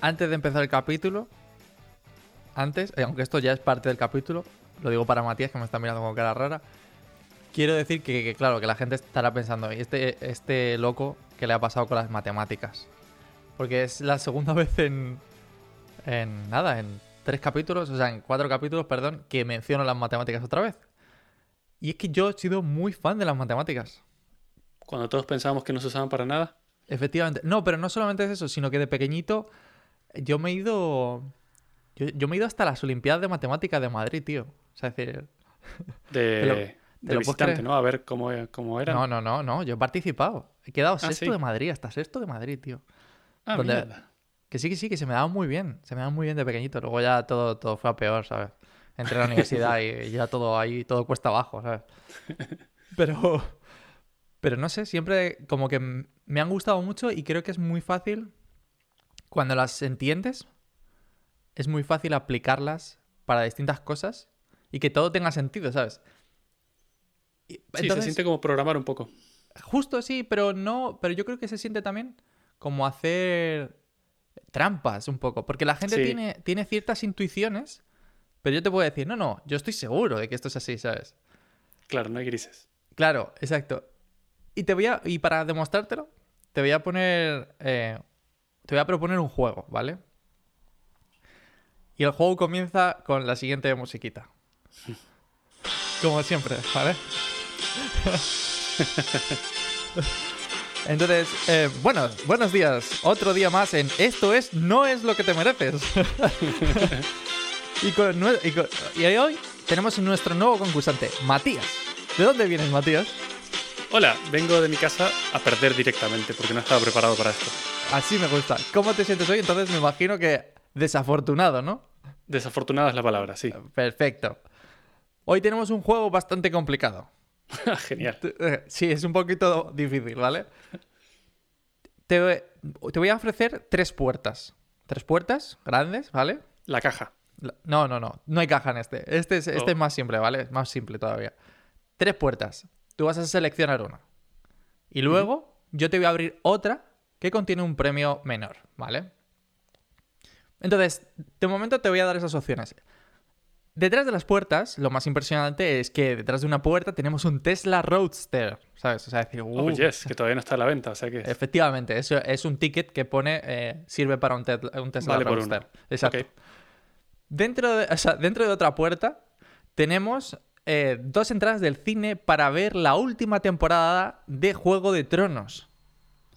antes de empezar el capítulo, antes, eh, aunque esto ya es parte del capítulo, lo digo para Matías que me está mirando con cara rara, quiero decir que, que, claro, que la gente estará pensando, ¿y este, este loco que le ha pasado con las matemáticas? Porque es la segunda vez en, en nada, en tres capítulos, o sea, en cuatro capítulos, perdón, que menciono las matemáticas otra vez. Y es que yo he sido muy fan de las matemáticas. Cuando todos pensábamos que no se usaban para nada. Efectivamente. No, pero no solamente es eso, sino que de pequeñito yo me he ido. Yo, yo me he ido hasta las Olimpiadas de Matemáticas de Madrid, tío. O sea, es decir. De, lo- de lo visitante. ¿no? A ver cómo, cómo eran. No, no, no, no. Yo he participado. He quedado sexto sí. de Madrid, hasta sexto de Madrid, tío. ah, donde- mierda. Que sí, que sí, que se me daba muy bien. Se me daba muy bien de pequeñito. Luego ya todo, todo fue a peor, ¿sabes? Entré a la universidad y ya todo ahí, todo cuesta abajo, ¿sabes? Pero, pero no sé, siempre como que me han gustado mucho y creo que es muy fácil, cuando las entiendes, es muy fácil aplicarlas para distintas cosas y que todo tenga sentido, ¿sabes? Y- Sí, se siente como programar un poco. Justo sí, pero no, pero yo creo que se siente también como hacer trampas un poco, porque la gente Sí. tiene, tiene ciertas intuiciones, pero yo te puedo decir, no, no, yo estoy seguro de que esto es así, ¿sabes? Claro, no hay grises. Claro, exacto. Y te voy a, y para demostrártelo, te voy a poner, eh, te voy a proponer un juego, ¿vale? Y el juego comienza con la siguiente musiquita. Como siempre, ¿vale? Entonces, eh, bueno, buenos días. Otro día más en Esto es No es lo que te mereces. y, con nue- y con- y hoy tenemos nuestro nuevo concursante, Matías. ¿De dónde vienes, Matías? Hola, vengo de mi casa a perder directamente porque no estaba preparado para esto. Así me gusta. ¿Cómo te sientes hoy? Entonces me imagino que desafortunado, ¿no? Desafortunada es la palabra, sí. Perfecto. Hoy tenemos un juego bastante complicado. Genial. Eh, Sí, es un poquito difícil, ¿vale? Te, te voy a ofrecer tres puertas. Tres puertas grandes, ¿vale? La caja. La- No, no, no. No hay caja en este. Este es, este Oh. es más simple, ¿vale? Es más simple todavía. Tres puertas. Tú vas a seleccionar una. Y luego yo te voy a abrir otra que contiene un premio menor, ¿vale? Entonces, de momento te voy a dar esas opciones. Detrás de las puertas, lo más impresionante es que detrás de una puerta tenemos un Tesla Roadster, ¿sabes? O sea, decir, Oh, "Uh, yes, que todavía no está a la venta, o sea que... Efectivamente, eso es un ticket que pone, eh, sirve para un, Tesla Vale por Roadster. uno. Exacto. Dentro, de, o sea, dentro de otra puerta tenemos eh, dos entradas del cine para ver la última temporada de Juego de Tronos.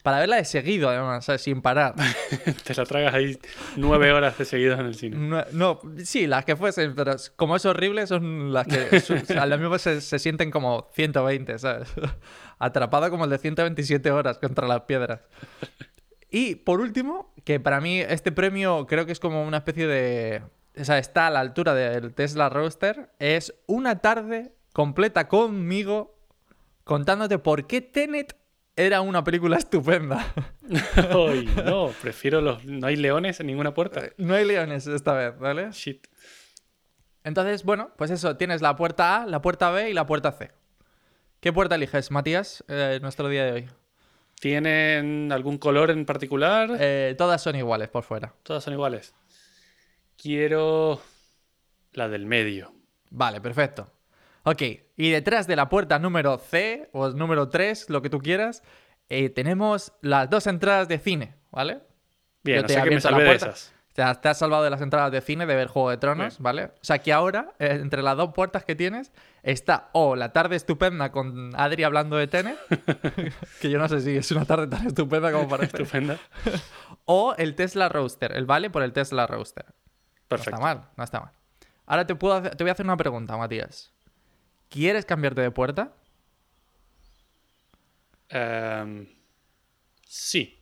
Para verla de seguido, además, ¿sabes? sin parar. Te la tragas ahí nueve horas de seguido en el cine. No, no, sí, las que fuesen, pero como es horrible, son las que su- o sea, las mismas se, se sienten como 120, ¿sabes? Atrapado como el de 127 horas contra las piedras. Y por último, que para mí este premio creo que es como una especie de... O sea, está a la altura del Tesla Roadster. Es una tarde completa conmigo contándote por qué Tenet era una película estupenda. Ay, no, prefiero los... No hay leones en ninguna puerta. No hay leones esta vez, ¿vale? Shit. Entonces, bueno, pues eso, tienes la puerta A, la puerta B y la puerta C. ¿Qué puerta eliges, Matías, eh, nuestro día de hoy? ¿Tienen algún color en particular? Eh, todas son iguales por fuera. Todas son iguales. Quiero la del medio. Vale, perfecto. Ok, y detrás de la puerta número C o número 3, lo que tú quieras, eh, tenemos las dos entradas de cine, ¿vale? Bien, Yo o te sea que me salvé de esas. O sea, te has salvado de las entradas de cine de ver Juego de Tronos, Bien. ¿vale? O sea, que ahora, eh, entre las dos puertas que tienes, está o la tarde estupenda con Adri hablando de Tenet, que yo no sé si es una tarde tan estupenda como parece, Estupenda. o el Tesla Roadster, el vale por el Tesla Roadster. No Perfecto. está mal, no está mal. Ahora te, puedo hacer- te voy a hacer una pregunta, Matías. ¿Quieres cambiarte de puerta? Em, sí.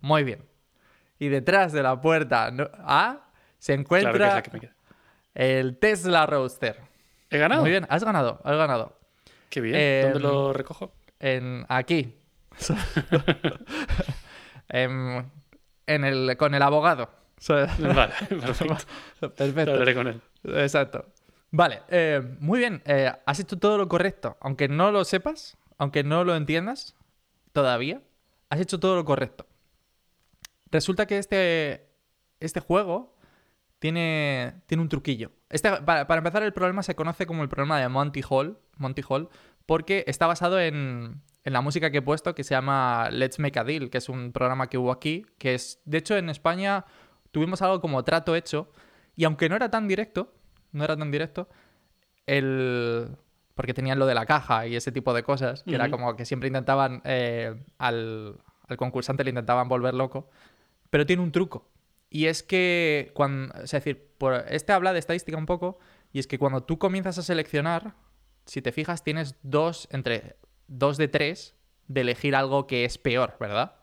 Muy bien. Y detrás de la puerta A se encuentra Claro que que el Tesla Roadster. ¿He ganado? Muy bien, has ganado, has ganado. Qué bien. Em, ¿Dónde lo recojo? En aquí. en, en el, con el abogado. Vale, perfecto. Perfecto. Hablaré con él. Exacto. Vale, eh, muy bien. eh, has hecho todo lo correcto. Aunque no lo sepas, aunque no lo entiendas todavía, has hecho todo lo correcto. resulta que este, este juego tiene, tiene un truquillo. Este, para, para empezar, el problema se conoce como el problema de Monty Hall, Monty Hall porque está basado en, en la música que he puesto que se llama Let's Make a Deal, que es un programa que hubo aquí, que es, de hecho, en España tuvimos algo como trato hecho, y aunque no era tan directo, no era tan directo, el... porque tenían lo de la caja y ese tipo de cosas, que era como que siempre intentaban, eh, al, al concursante le intentaban volver loco, pero tiene un truco. Y es que, cuando, es decir, por, este habla de estadística un poco, y es que cuando tú comienzas a seleccionar, si te fijas, tienes dos, entre dos de tres de elegir algo que es peor, ¿verdad?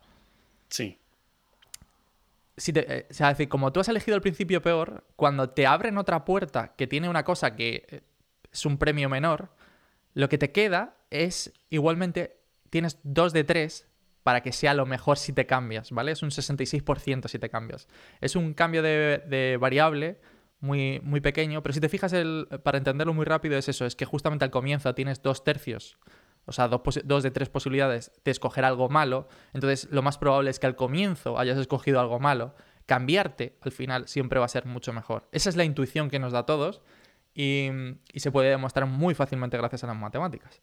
Sí. Si te- eh, o sea, decir, como tú has elegido el principio peor, cuando te abren otra puerta que tiene una cosa que eh, es un premio menor, lo que te queda es igualmente tienes dos de tres para que sea lo mejor si te cambias, ¿vale? Es un 66% si te cambias. Es un cambio de, de variable muy, muy pequeño, pero si te fijas, el, para entenderlo muy rápido, es eso, es que justamente al comienzo tienes dos tercios, o sea, dos, de tres posibilidades de escoger algo malo, entonces lo más probable es que al comienzo hayas escogido algo malo, cambiarte al final siempre va a ser mucho mejor. Esa es la intuición que nos da a todos y, y se puede demostrar muy fácilmente gracias a las matemáticas.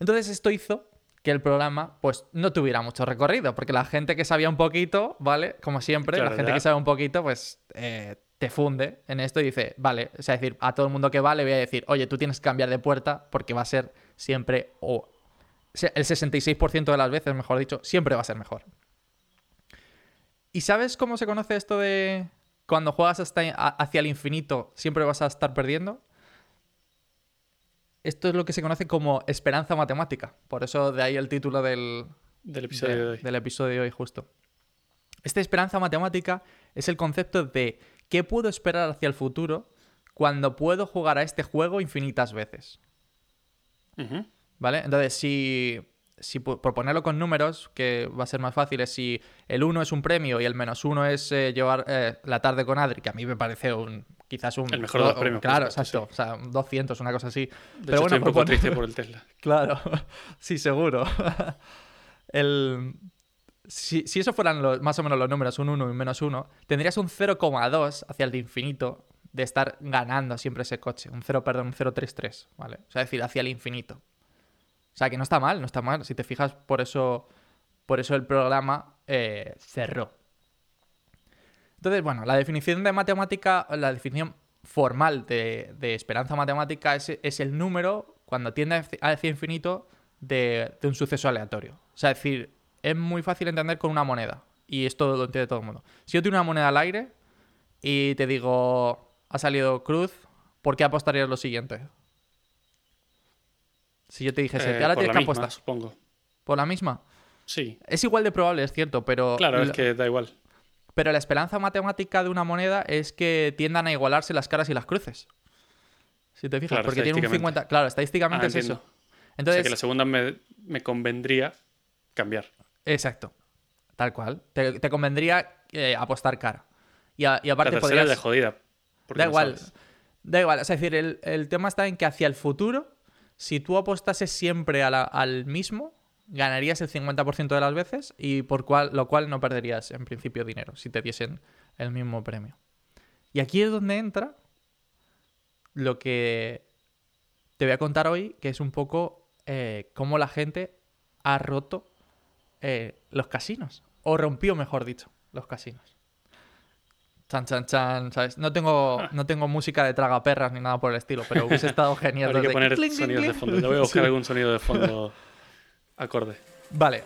Entonces esto hizo que el programa pues no tuviera mucho recorrido, porque la gente que sabía un poquito, ¿vale? Como siempre, Claro, la gente ya. que sabe un poquito pues eh, te funde en esto y dice, vale, o sea, decir, a todo el mundo que va le voy a decir, oye, tú tienes que cambiar de puerta porque va a ser siempre o el 66% de las veces, mejor dicho, siempre va a ser mejor. ¿Y sabes cómo se conoce esto de cuando juegas hasta hacia el infinito siempre vas a estar perdiendo? Esto es lo que se conoce como esperanza matemática. Por eso de ahí el título del, Del episodio de, hoy. del episodio de hoy justo. Esta esperanza matemática es el concepto de qué puedo esperar hacia el futuro cuando puedo jugar a este juego infinitas veces. ¿Vale? Entonces, si, si por ponerlo con números, que va a ser más fácil, es si el 1 es un premio y el menos 1 es eh, llevar eh, la tarde con Adri, que a mí me parece un quizás un... El mejor de los premios, Claro, exacto. O sea, un 200, una cosa así. De Pero hecho, bueno, estoy un poco triste por el Tesla. Claro, sí, seguro. El... Si, si eso fueran los- más o menos los números, un 1 y un menos 1, tendrías un 0,2 hacia el infinito de estar ganando siempre ese coche. Un 0, perdón, un 0,33, ¿vale? O sea, es decir, hacia el infinito. O sea, que no está mal, no está mal. Si te fijas, por eso, por eso el programa eh, cerró. Entonces, bueno, la definición de matemática, la definición formal de, esperanza matemática es, es el número, cuando tiende hacia- infinito, de, un suceso aleatorio. O sea, es decir, es muy fácil entender con una moneda. Y esto lo entiende todo el mundo. Si yo tengo una moneda al aire y te digo, ha salido cruz, ¿por qué apostarías lo siguiente? Si yo te dijese, Eh, ahora tienes la que apostar. supongo. ¿Por la misma? Sí. Es igual de probable, es cierto, pero... Claro, es la- que da igual. Pero la esperanza matemática de una moneda es que tiendan a igualarse las caras y las cruces. Si te fijas, Claro, porque tiene un estadísticamente. 50... Claro, estadísticamente Ah, es entiendo. eso. o sea Entonces, que la segunda me, me convendría cambiar. exacto. Tal cual. Te, te convendría eh, apostar cara. Y, a- y La aparte tercera es de podrías... jodida. Porque Da no igual. sabes. Da igual. Es decir, el, el tema está en que hacia el futuro, si tú apostases siempre a la- al mismo, ganarías el 50% de las veces y por cual, lo cual no perderías en principio dinero si te diesen el mismo premio. Y aquí es donde entra lo que te voy a contar hoy, que es un poco eh, cómo la gente ha roto eh, los casinos. O rompió, mejor dicho, los casinos. Chan, chan, chan, ¿sabes? No tengo, no tengo música de tragaperras ni nada por el estilo, pero hubiese estado genial. Habría que poner clink, sonidos de clink. fondo. Voy a buscar Sí. algún sonido de fondo acorde. Vale.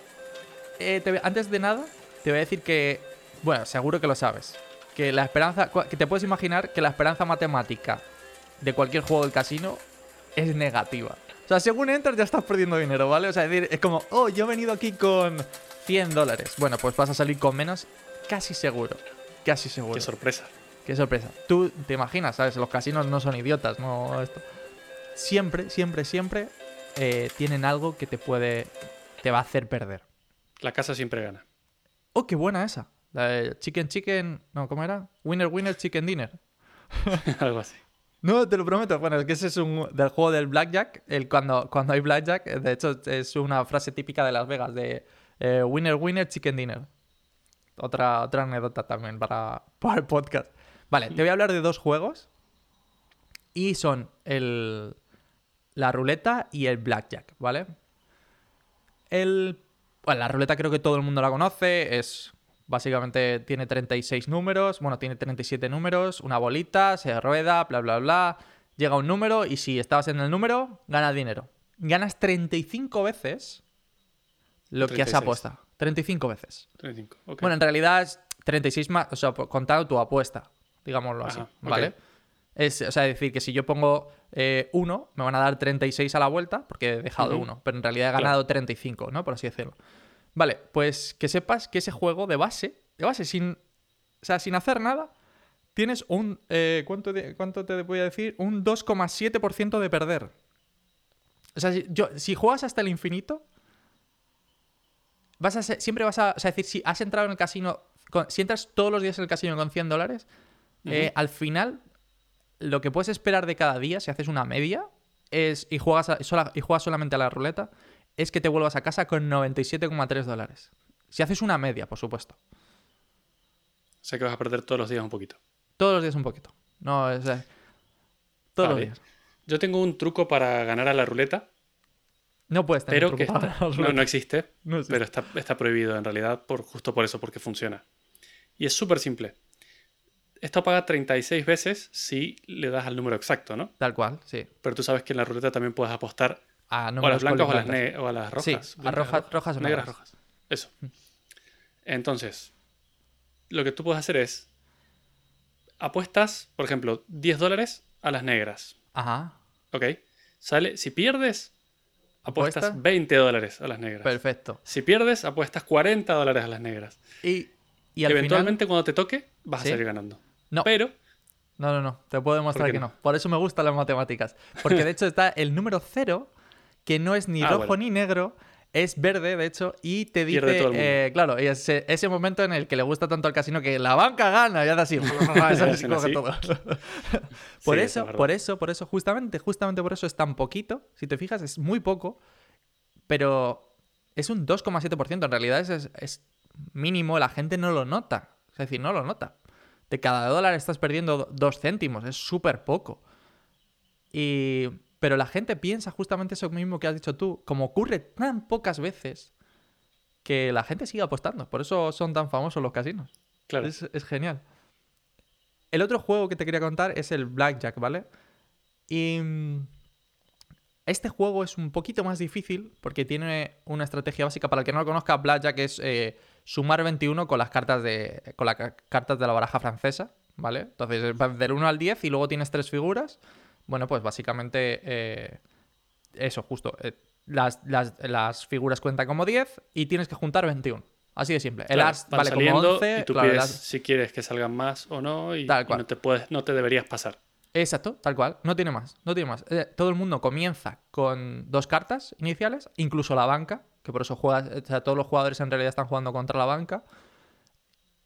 Eh, te antes de nada, te voy a decir que, bueno, seguro que lo sabes, que la esperanza, que te puedes imaginar que la esperanza matemática de cualquier juego del casino es negativa. O sea, según entras ya estás perdiendo dinero, ¿vale? O sea, es decir, es como, oh, yo he venido aquí con 100 dólares. Bueno, pues vas a salir con menos, casi seguro. Casi seguro. Qué sorpresa. Qué sorpresa. Tú te imaginas, ¿sabes? Los casinos no son idiotas, no esto. Siempre, siempre, siempre eh, tienen algo que te puede. te va a hacer perder. La casa siempre gana. Oh, qué buena esa. La de Chicken Chicken. No, ¿cómo era? Winner Winner Chicken Dinner. Algo así. No, te lo prometo. Bueno, es que ese es un del juego del Blackjack. El, cuando, cuando hay Blackjack, de hecho, es una frase típica de Las Vegas de eh, Winner Winner Chicken Dinner. Otra, otra anécdota también para, para el podcast. Vale, te voy a hablar de dos juegos. Y son el, la ruleta y el blackjack, ¿vale? El, bueno, la ruleta creo que todo el mundo la conoce. Es básicamente tiene 36 números. Bueno, tiene 37 números. Una bolita, se rueda, bla, bla, bla. Llega un número y si estabas en el número, ganas dinero. Ganas 35 veces lo que has 36. apostado. 35 veces. 35. ok. Bueno, en realidad es 36 más, o sea, por- contado tu apuesta, digámoslo así, Ajá. ¿vale? Es, o sea, decir que si yo pongo 1, me van a dar 36 a la vuelta, porque he dejado Ujú. 1, pero en realidad he Claro. ganado 35, ¿no? Por así decirlo. Vale, pues que sepas que ese juego de base, de base, sin, o sea, sin hacer nada, tienes un, eh, ¿cuánto, de- ¿cuánto te voy a decir? Un 2,7% de perder. O sea, si, yo, si juegas hasta el infinito, vas a ser- siempre vas a, o sea, decir, si has entrado en el casino, con- si entras todos los días en el casino con 100 dólares, eh, al final lo que puedes esperar de cada día, si haces una media, es y juegas, a- y juegas solamente a la ruleta, es que te vuelvas a casa con 97,3 dólares. Si haces una media, por supuesto. O sea que vas a perder todos los días un poquito. Todos los días un poquito. No, es... eh, todos Vale. los días. Yo tengo un truco para ganar a la ruleta, No puedes tener pero que está- no, existe, No existe. pero está, está prohibido en realidad por, justo por eso, porque funciona. Y es súper simple. Esto paga 36 veces si le das al número exacto, ¿no? Tal cual, sí. Pero tú sabes que en la ruleta también puedes apostar A o a las blancas o a las, o a las rojas. Sí, a rojas- rojas o negras. negras. rojas. Eso. Entonces, lo que tú puedes hacer es apuestas, por ejemplo, 10 dólares a las negras. Ajá. ¿Ok? Sale, si pierdes, apuestas ¿Apuesta? 20 dólares a las negras. Perfecto. Si pierdes, apuestas 40 dólares a las negras. Y, y al Eventualmente, cuando te toque, vas ¿Sí? a salir ganando. No, Pero, no, no, no. Te puedo demostrar que no? no? Por eso me gustan las matemáticas. Porque de hecho está el número cero, que no es ni Ah, rojo bueno. ni negro, es verde, de hecho, y te dice... Pierde todo el mundo. eh, claro, y ese, ese momento en el que le gusta tanto al casino que la banca gana y hace así. todo. por Sí, eso es por eso, por eso, justamente, justamente por eso es tan poquito. Si te fijas, es muy poco, pero es un 2,7%. En realidad es, es- mínimo, la gente no lo nota. Es decir, no lo nota. De cada dólar estás perdiendo do- dos céntimos, es súper poco. Y... Pero la gente piensa justamente eso mismo que has dicho tú, como ocurre tan pocas veces que la gente sigue apostando. Por eso son tan famosos los casinos. claro, Es, es genial. El otro juego que te quería contar es el Blackjack, ¿vale? Y mm, este juego es un poquito más difícil porque tiene una estrategia básica. Para el que no lo conozca, Blackjack es eh, sumar 21 con las cartas de con las ca- cartas de la baraja francesa, ¿vale? Entonces, del 1 al 10 y luego tienes tres figuras. Bueno, pues básicamente eh, eso, justo. eh, las, las- las figuras cuentan como 10 y tienes que juntar 21. Así de simple. El as vale como saliendo 11. y tú claro, el pides as- si quieres que salgan más o no y, Tal y cual. no te puedes, no te deberías pasar. Exacto, tal cual. No tiene más. No tiene más. Eh, todo el mundo comienza con dos cartas iniciales, incluso la banca, que por eso juegas, o sea, todos los jugadores en realidad están jugando contra la banca.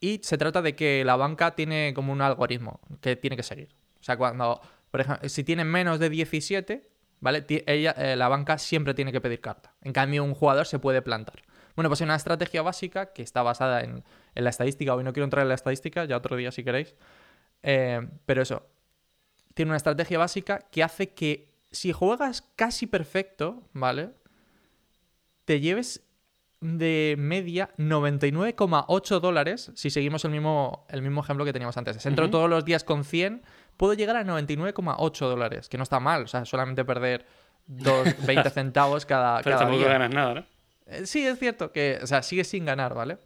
Y se trata de que la banca tiene como un algoritmo que tiene que seguir. O sea, cuando, por ejemplo, si tiene menos de 17, ¿vale? Ella, eh, la banca siempre tiene que pedir carta. En cambio, un jugador se puede plantar. Bueno, pues hay una estrategia básica que está basada en, en la estadística. Hoy no quiero entrar en la estadística, ya otro día si queréis. Eh, pero eso, tiene una estrategia básica que hace que si juegas casi perfecto, ¿vale? Te lleves de media 99,8 dólares si seguimos el mismo, el mismo ejemplo que teníamos antes. Entro todos los días con 100, puedo llegar a 99,8 dólares, que no está mal. O sea, solamente perder dos, 20 centavos cada, Pero cada tampoco día. ganas nada, ¿no? Eh, Sí, es cierto que, o sea, sigue sin ganar, ¿vale?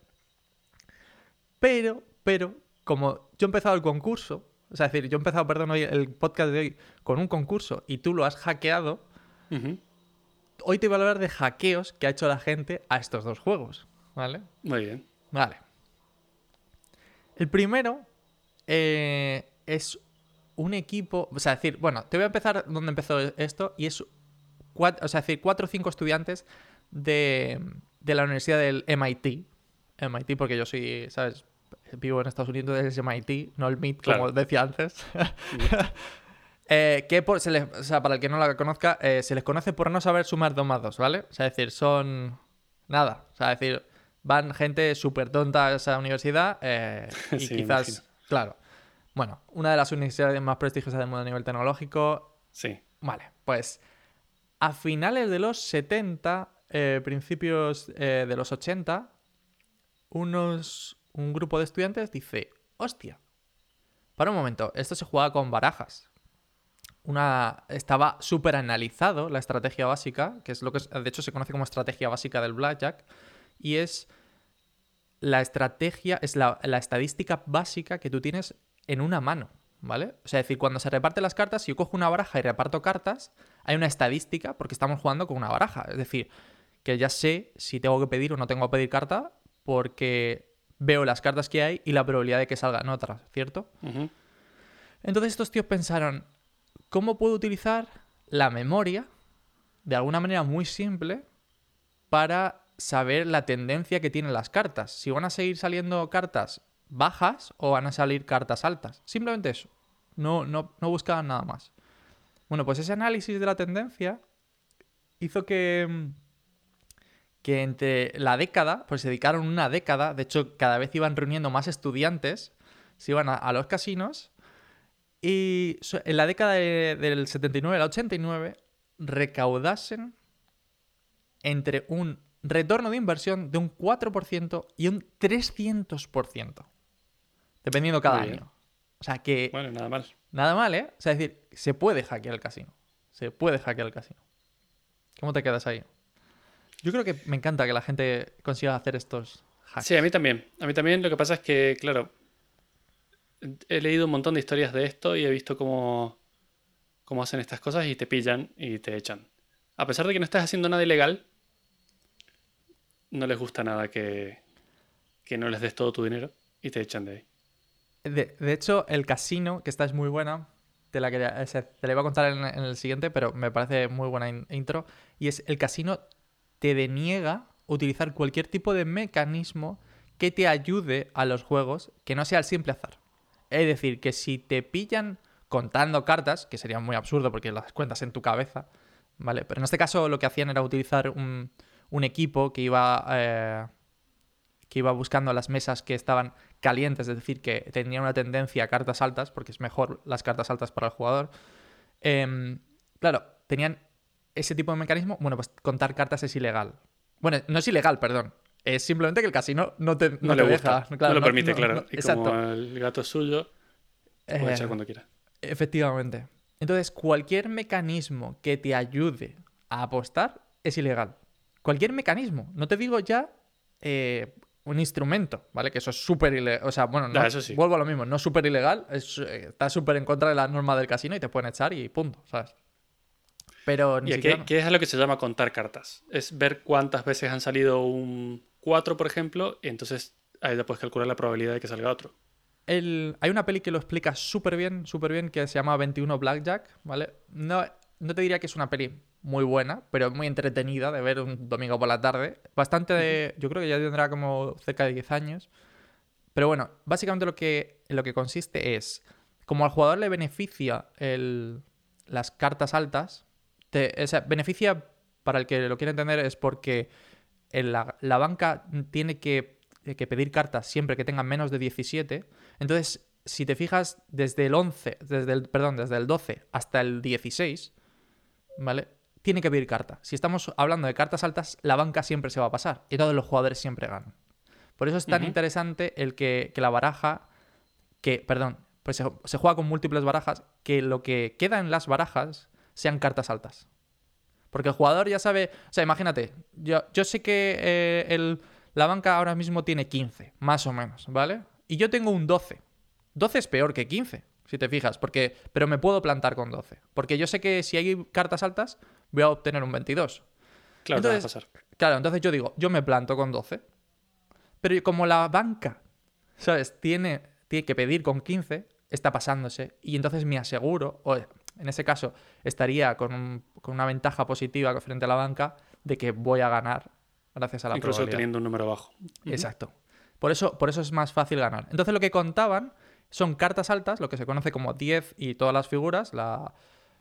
Pero, pero, como yo he empezado el concurso, o sea, es decir, yo he empezado, perdón, hoy el podcast de hoy con un concurso y tú lo has hackeado, hoy te voy a hablar de hackeos que ha hecho la gente a estos dos juegos, ¿vale? Muy bien. Vale. El primero eh, es un equipo, o sea, decir, bueno, te voy a empezar donde empezó esto y es, cuat- o sea, decir, cuatro o cinco estudiantes de, de la Universidad del MIT, MIT porque yo soy, ¿sabes? Vivo en Estados Unidos, es MIT, no el MIT, como decía antes. Eh, que por- se les- o sea, para el que no la conozca, eh, se les conoce por no saber sumar 2 más 2, ¿vale? O sea, es decir, son. Nada. O sea, es decir, van gente súper tonta a esa universidad eh, y Sí, quizás, imagino. claro, bueno, una de las universidades más prestigiosas del mundo a nivel tecnológico, Sí. Vale, pues a finales de los 70, eh, principios eh, de los 80, unos, un grupo de estudiantes dice, hostia, para un momento, esto se jugaba con barajas. Una, estaba súper analizado la estrategia básica, que es lo que de hecho se conoce como estrategia básica del blackjack, y es la estrategia, es la, la estadística básica que tú tienes en una mano, ¿vale? O sea, es decir, cuando se reparten las cartas, si yo cojo una baraja y reparto cartas, hay una estadística porque estamos jugando con una baraja. Es decir, que ya sé si tengo que pedir o no tengo que pedir carta porque veo las cartas que hay y la probabilidad de que salgan otras, ¿cierto? Entonces estos tíos pensaron, ¿cómo puedo utilizar la memoria de alguna manera muy simple para saber la tendencia que tienen las cartas? Si van a seguir saliendo cartas bajas o van a salir cartas altas. Simplemente eso. No, no, no buscaban nada más. Bueno, pues ese análisis de la tendencia hizo que, mm, que entre la década, pues se dedicaron una década, de hecho cada vez iban reuniendo más estudiantes, se iban a, los casinos y en la década de- del 79 al 89 recaudasen entre un retorno de inversión de un 4% y un 300%, dependiendo cada año. O sea que Bueno, nada mal. nada mal, ¿eh? O sea, es decir, se puede hackear el casino. Se puede hackear el casino. ¿Cómo te quedas ahí? Yo creo que me encanta que la gente consiga hacer estos hacks. Sí, a mí también. A mí también lo que pasa es que, claro, he leído un montón de historias de esto y he visto cómo, cómo hacen estas cosas y te pillan y te echan. A pesar de que no estás haciendo nada ilegal, no les gusta nada que, que no les des todo tu dinero y te echan de ahí. De, de hecho, el casino, que esta es muy buena, te la, quería- te la iba a contar en, el siguiente, pero me parece muy buena in- intro. Y es el casino te deniega utilizar cualquier tipo de mecanismo que te ayude a los juegos que no sea el simple azar. Es decir, que si te pillan contando cartas, que sería muy absurdo porque las cuentas en tu cabeza, ¿vale? Pero en este caso lo que hacían era utilizar un, un equipo que iba, eh, que iba buscando las mesas que estaban calientes, es decir, que tenían una tendencia a cartas altas, porque es mejor las cartas altas para el jugador. Em, claro, tenían ese tipo de mecanismo. Bueno, pues contar cartas es ilegal. Bueno, no es ilegal, perdón. Es simplemente que el casino no te, no No, te le gusta, deja. claro, no lo permite, claro. y exacto. como el gato es suyo, puede Eh, echar cuando quiera. Efectivamente. Entonces, cualquier mecanismo que te ayude a apostar es ilegal. Cualquier mecanismo. No te digo ya eh, un instrumento, ¿vale? Que eso es súper ilegal. O sea, bueno, no, eso sí. vuelvo a lo mismo. No es súper ilegal. es, eh, está súper en contra de la norma del casino y te pueden echar y punto, ¿sabes? Pero ni ¿Y siquiera... qué, es a lo que se llama contar cartas? Es ver cuántas veces han salido un 4, por ejemplo, y entonces ahí ya puedes calcular la probabilidad de que salga otro. El- hay una peli que lo explica súper bien, súper bien, que se llama 21 Blackjack, ¿vale? No, no te diría que es una peli muy buena, pero muy entretenida de ver un domingo por la tarde. Bastante de... Yo creo que ya tendrá como cerca de 10 años. Pero bueno, básicamente lo que, lo que consiste es, como al jugador le beneficia el- las cartas altas, te- o sea, beneficia, para el que lo quiera entender, es porque en la, la banca tiene que, que pedir cartas siempre que tengan menos de 17. Entonces, si te fijas, desde el 11, desde el, perdón, desde el 12 hasta el 16, ¿vale? Tiene que pedir carta. Si estamos hablando de cartas altas, la banca siempre se va a pasar y todos los jugadores siempre ganan. Por eso es tan interesante el que, que la baraja, que, perdón, pues se, se juega con múltiples barajas, que lo que queda en las barajas sean cartas altas. Porque el jugador ya sabe, o sea, imagínate, yo, yo sé que eh, el, la banca ahora mismo tiene 15, más o menos, ¿vale? Y yo tengo un 12. 12 es peor que 15, si te fijas, porque, pero me puedo plantar con 12. Porque yo sé que si hay cartas altas, voy a obtener un 22. Claro, te va a Entonces- pasar. Claro, entonces yo digo, yo me planto con 12. Pero como la banca, ¿sabes? Tiene, tiene que pedir con 15, está pasándose. Y entonces me aseguro, o en ese caso estaría con, un- con una ventaja positiva frente a la banca de que voy a ganar gracias a la Incluso probabilidad. teniendo un número bajo. Exacto. Por eso, por eso es más fácil ganar. Entonces lo que contaban son cartas altas, lo que se conoce como 10 y todas las figuras, la,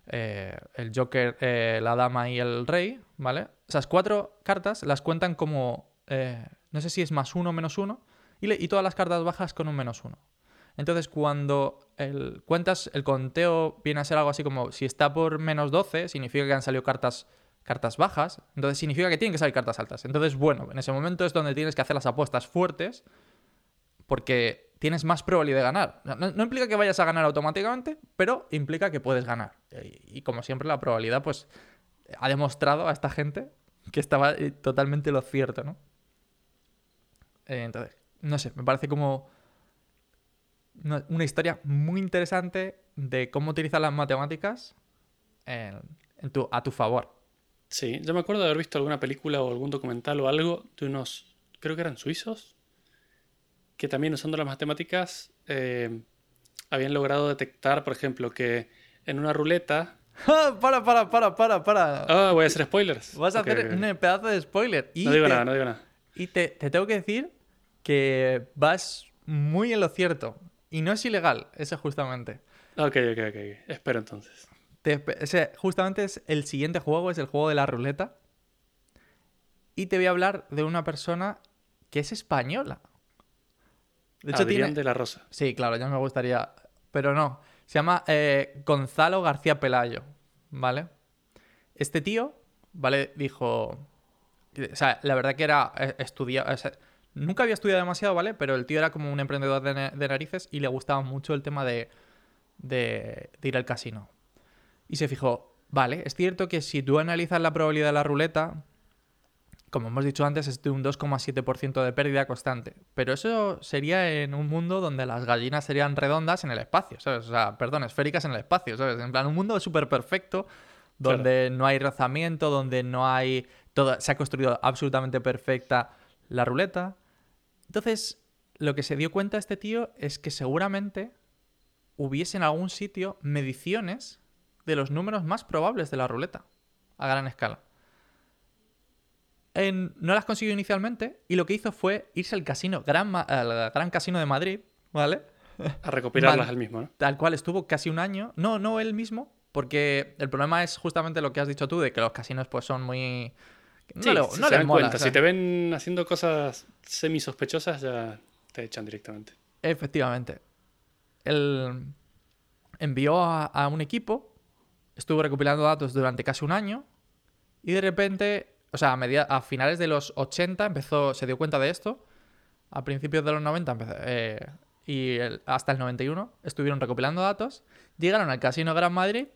eh, el Joker, eh, la Dama y el Rey, ¿vale? Esas cuatro cartas las cuentan como eh, no sé si es más uno o menos uno, y, todas las cartas bajas con un menos uno. Entonces, cuando el, cuentas, el conteo viene a ser algo así como si está por menos 12, significa que han salido cartas, cartas bajas, entonces significa que tienen que salir cartas altas. Entonces, bueno, en ese momento es donde tienes que hacer las apuestas fuertes porque tienes más probabilidad de ganar. No, no- implica que vayas a ganar automáticamente, pero implica que puedes ganar. Y, como siempre, la probabilidad, pues, ha demostrado a esta gente que estaba eh, totalmente lo cierto, ¿no? Eh, entonces, no sé, me parece como una, historia muy interesante de cómo utilizar las matemáticas a tu favor. Sí, yo me acuerdo de haber visto alguna película o algún documental o algo de unos, creo que eran suizos, que también usando las matemáticas eh, habían logrado detectar, por ejemplo, que en una ruleta... para, para, para, para, para. Ah, voy a hacer spoilers. Vas a hacer un pedazo de spoiler. Y No digo te- nada, no digo nada. Y te, te tengo que decir que vas muy en lo cierto. Y no es ilegal, ese justamente. Ok, ok, ok. Espero entonces. Te espe- ese justamente es el siguiente juego, es el juego de la ruleta. Y te voy a hablar de una persona que es española. De hecho, Adrián tiene... de la Rosa. Sí, claro, ya me gustaría. Pero no. Se llama eh, Gonzalo García Pelayo. ¿Vale? Este tío, ¿vale? Dijo. O sea, la verdad que era estudiado. nunca había estudiado demasiado, ¿vale? Pero el tío era como un emprendedor de narices y le gustaba mucho el tema de, de, de ir al casino. Y se fijó, vale, es cierto que si tú analizas la probabilidad de la ruleta, como hemos dicho antes, es de un 2,7% de pérdida constante. Pero eso sería en un mundo donde las gallinas serían redondas en el espacio, ¿sabes? O sea, perdón, esféricas en el espacio, ¿sabes? En plan, un mundo súper perfecto, donde no hay rozamiento, donde no hay... Todo, se ha construido absolutamente perfecta la ruleta. Entonces, lo que se dio cuenta este tío es que seguramente hubiese en algún sitio mediciones de los números más probables de la ruleta a gran escala. En- no las consiguió inicialmente y lo que hizo fue irse al casino, gran, al Gran Casino de Madrid, ¿vale? A recopilarlas al mismo, ¿no? Tal cual estuvo casi un año. No, no él mismo, porque el problema es justamente lo que has dicho tú, de que los casinos pues son muy... No, Sí, le- si no se les dan mola, cuenta, o sea. si te ven haciendo cosas semi sospechosas, ya te echan directamente. Efectivamente. Él envió a, a un equipo, estuvo recopilando datos durante casi un año y de repente, o sea, a, media- a finales de los 80 empezó, se dio cuenta de esto, a principios de los 90 empezó, eh, y el- hasta el 91 estuvieron recopilando datos, llegaron al Casino Gran Madrid,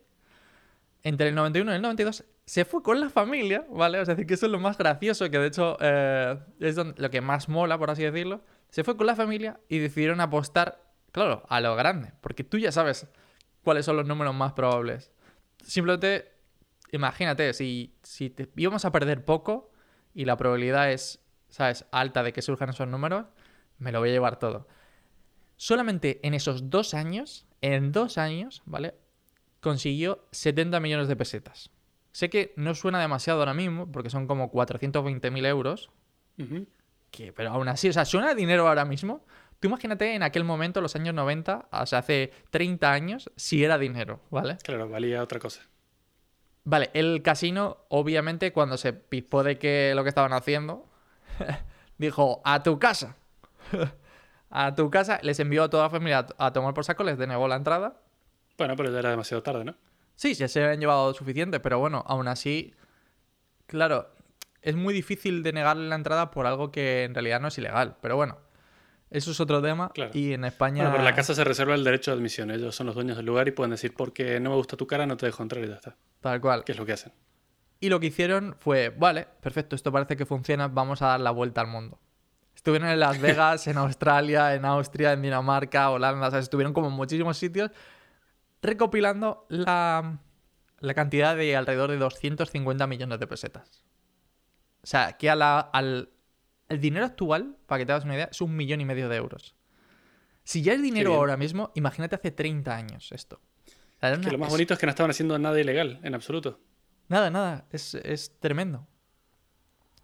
entre el 91 y el 92 se fue con la familia, ¿vale? Es decir, que eso es lo más gracioso, que de hecho eh, es lo que más mola, por así decirlo. Se fue con la familia y decidieron apostar, claro, a lo grande, porque tú ya sabes cuáles son los números más probables. Simplemente, imagínate, si, si te- íbamos a perder poco y la probabilidad es, ¿sabes?, alta de que surjan esos números, me lo voy a llevar todo. Solamente en esos dos años, en dos años, ¿vale? Consiguió 70 millones de pesetas. Sé que no suena demasiado ahora mismo, porque son como 420.000 euros, Ujú. que, pero aún así, o sea, suena dinero ahora mismo. Tú imagínate en aquel momento, los años 90, o sea, hace 30 años, si era dinero, ¿vale? Claro, valía otra cosa. Vale, el casino, obviamente, cuando se pispó de que lo que estaban haciendo, dijo, a tu casa. a tu casa, les envió a toda la familia a, tomar por saco, les denegó la entrada. Bueno, pero ya era demasiado tarde, ¿no? Sí, ya se habían llevado suficiente, pero bueno, aún así, claro, es muy difícil denegarle la entrada por algo que en realidad no es ilegal. Pero bueno, eso es otro tema. Claro. Y en España. Bueno, pero la casa se reserva el derecho de admisión. Ellos son los dueños del lugar y pueden decir, porque no me gusta tu cara, no te dejo entrar y ya está. Tal cual. ¿Qué es lo que hacen? Y lo que hicieron fue, vale, perfecto, esto parece que funciona, vamos a dar la vuelta al mundo. Estuvieron en Las Vegas, en Australia, en Austria, en Dinamarca, Holanda, o sea, estuvieron como en muchísimos sitios recopilando la, la cantidad de alrededor de 250 millones de pesetas. O sea, que a la- al el dinero actual, para que te hagas una idea, es un millón y medio de euros. Si ya es dinero ahora mismo, imagínate hace 30 años esto. O sea, era Que una- lo más es- bonito es que no estaban haciendo nada ilegal, en absoluto. Nada, nada, es, es tremendo.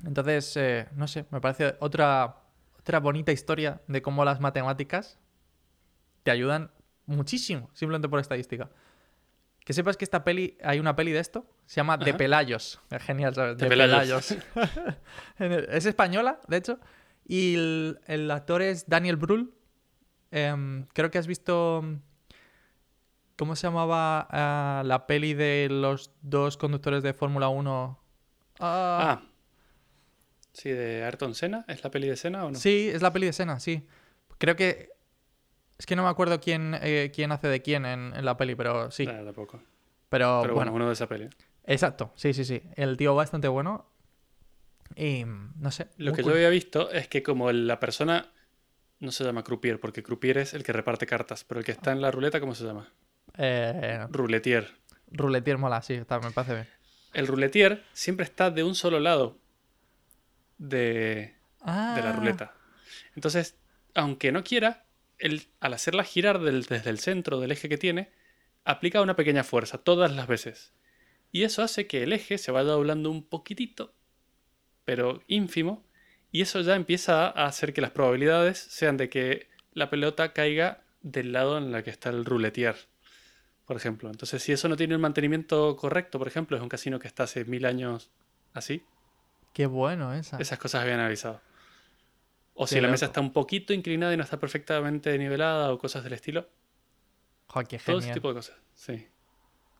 Entonces, eh, no sé, me parece otra, otra bonita historia de cómo las matemáticas te ayudan muchísimo, simplemente por estadística. Que sepas que esta peli, hay una peli de esto, se llama De. Pelayos. Es genial, ¿sabes? De Pelayos. es española, de hecho, Y el, el actor es Daniel Brühl. Em, creo que has visto. ¿Cómo se llamaba ah, la peli de los dos conductores de Fórmula 1? Ah, sí, de Ayrton Senna. ¿Es la peli de Senna o no? Sí, es la peli de Senna, sí. Creo que. Es que no me acuerdo quién, eh, quién hace de quién en, en la peli, pero sí. Claro, tampoco. Pero, Pero bueno, bueno, uno de esa peli. Exacto, sí, sí, sí. El tío bastante bueno. Y no sé. Lo que cool. yo había visto es que como la persona no se llama croupier, porque croupier es el que reparte cartas, pero el que está en la ruleta, ¿cómo se llama? Eh, Rouletier. Rouletier mola, sí, está, me parece bien. El rouletier siempre está de un solo lado de, Ah, de la ruleta. Entonces, aunque no quiera, él, al hacerla girar del- desde el centro del eje que tiene, aplica una pequeña fuerza todas las veces. Y eso hace que el eje se vaya doblando un poquitito, pero ínfimo, y eso ya empieza a hacer que las probabilidades sean de que la pelota caiga del lado en el que está el rouletier, por ejemplo. Entonces, si eso no tiene el mantenimiento correcto, por ejemplo, es un casino que está hace mil años así, Qué bueno esa. esas cosas habían avisado. O Qué si la mesa está un poquito inclinada y no está perfectamente nivelada o cosas del estilo. Qué Todo ese tipo de cosas. Sí.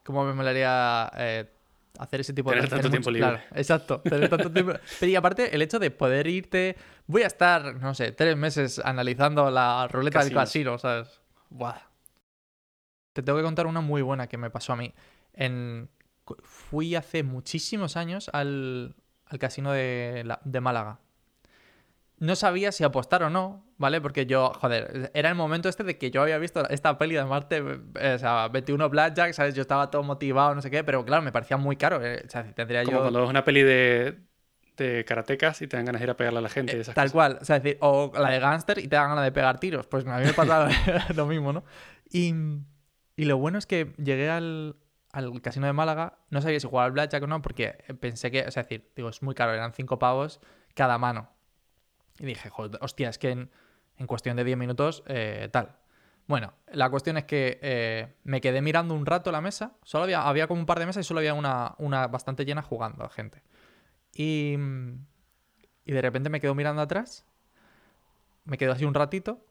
Cómo me molaría eh, hacer ese tipo Tener de tanto tener tiempo mucho- libre. claro, exacto. Tener tanto tiempo. Pero y aparte, el hecho de poder irte. Voy a estar, no sé, tres meses analizando la ruleta del Casinos. casino, ¿sabes? Buah. Te tengo que contar una muy buena que me pasó a mí. En... Fui hace muchísimos años al, al casino de, la- de Málaga. No sabía si apostar o no, ¿vale? Porque yo, joder, era el momento este de que yo había visto esta peli de Marte, eh, o sea, 21 Blackjack, ¿sabes? Yo estaba todo motivado, no sé qué, pero claro, me parecía muy caro. eh, O sea, tendría Como yo... cuando ves una peli de, de karatecas y te dan ganas de ir a pegarle a la gente. esas Tal cosas. cual, o sea, es decir, o la de Gangster y te dan ganas de pegar tiros. Pues a mí me pasaba lo mismo, ¿no? Y, y lo bueno es que llegué al, al casino de Málaga, no sabía si jugar al Blackjack o no, porque pensé que, o sea, es decir, digo, es muy caro, eran cinco pavos cada mano. Y dije, joder, hostia, es que en, en cuestión de 10 minutos, eh, tal. Bueno, la cuestión es que eh, me quedé mirando un rato la mesa. Solo había, había como un par de mesas y solo había una, una bastante llena jugando gente. Y, y de repente me quedo mirando atrás. Me quedo así un ratito.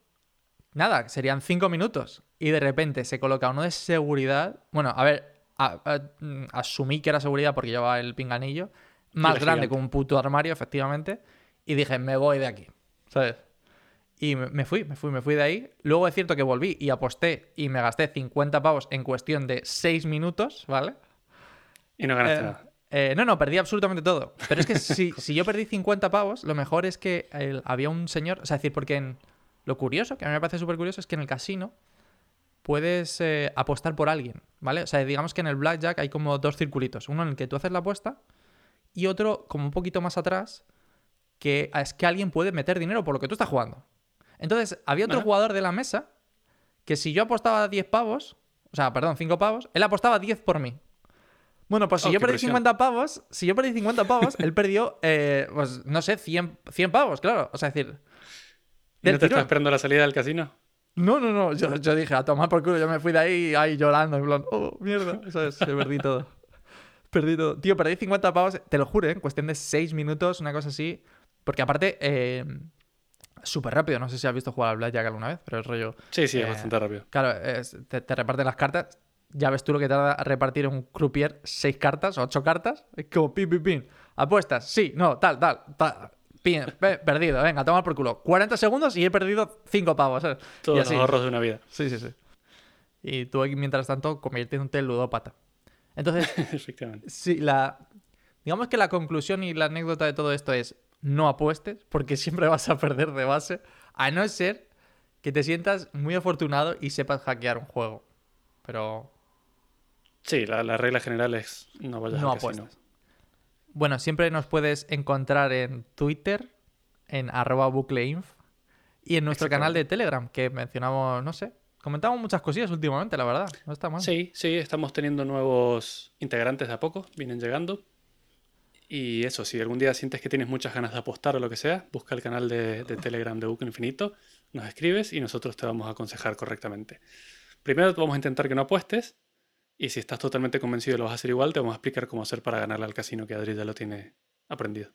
Nada, serían cinco minutos. Y de repente se coloca uno de seguridad. Bueno, a ver, a- a- mm, asumí que era seguridad porque llevaba el pinganillo. Más grande que un puto armario, efectivamente. Y dije, me voy de aquí. ¿Sabes? Y me fui, me fui, me fui de ahí. Luego es cierto que volví y aposté y me gasté 50 pavos en cuestión de 6 minutos, ¿vale? Y no ganaste Eh, nada. eh, no, no, perdí absolutamente todo. Pero es que si, si yo perdí 50 pavos, lo mejor es que el- había un señor. O sea, es decir, porque en- lo curioso, que a mí me parece súper curioso, es que en el casino puedes eh, apostar por alguien, ¿vale? O sea, digamos que en el blackjack hay como dos circulitos. Uno en el que tú haces la apuesta y otro como un poquito más atrás que es que alguien puede meter dinero por lo que tú estás jugando. Entonces, había otro jugador de la mesa que si yo apostaba 10 pavos, o sea, perdón, 5 pavos, él apostaba 10 por mí. Bueno, pues si Oh, yo perdí presión. 50 pavos, si yo perdí 50 pavos, él perdió, eh, pues no sé, 100, 100 pavos, claro. O sea, es decir. ¿Y no te estás esperando la salida del casino? No, no, no. Yo, yo dije, a tomar por culo. Yo me fui de ahí, ahí llorando, en plan, oh, mierda. Eso es, perdí todo. Perdí todo. Tío, perdí 50 pavos, te lo juro, ¿eh? en cuestión de 6 minutos, una cosa así. Porque aparte, eh, súper rápido. No sé si has visto jugar al Blackjack alguna vez, pero es rollo. Sí, sí, Eh, es bastante rápido. Claro, es- te, te reparten las cartas. Ya ves tú lo que tarda repartir un croupier seis cartas, ocho cartas. Es como pin, pin, pin. Apuestas, sí, no, tal, tal, tal. Pin, pe- perdido, venga, toma por culo. 40 segundos y he perdido 5 pavos. Todos los ahorros de una vida. Sí, sí, sí. Y tú mientras tanto, convirtiéndote en ludópata. Entonces, Efectivamente. sí, la. Digamos que la conclusión y la anécdota de todo esto es: no apuestes, porque siempre vas a perder de base, a no ser que te sientas muy afortunado y sepas hackear un juego. Pero Sí, la, la regla general es no vayas No casino. apuestas. Bueno, siempre nos puedes encontrar en Twitter, en arroba bucleinf, y en nuestro canal de Telegram, que mencionamos, no sé, comentamos muchas cosillas últimamente, la verdad. No está mal. Sí, sí, estamos teniendo nuevos integrantes de a poco, vienen llegando. Y eso, si algún día sientes que tienes muchas ganas de apostar o lo que sea, busca el canal de, Telegram de Buco Infinito, nos escribes y nosotros te vamos a aconsejar correctamente. Primero vamos a intentar que no apuestes y si estás totalmente convencido de lo vas a hacer igual, te vamos a explicar cómo hacer para ganarle al casino que Adri ya lo tiene aprendido.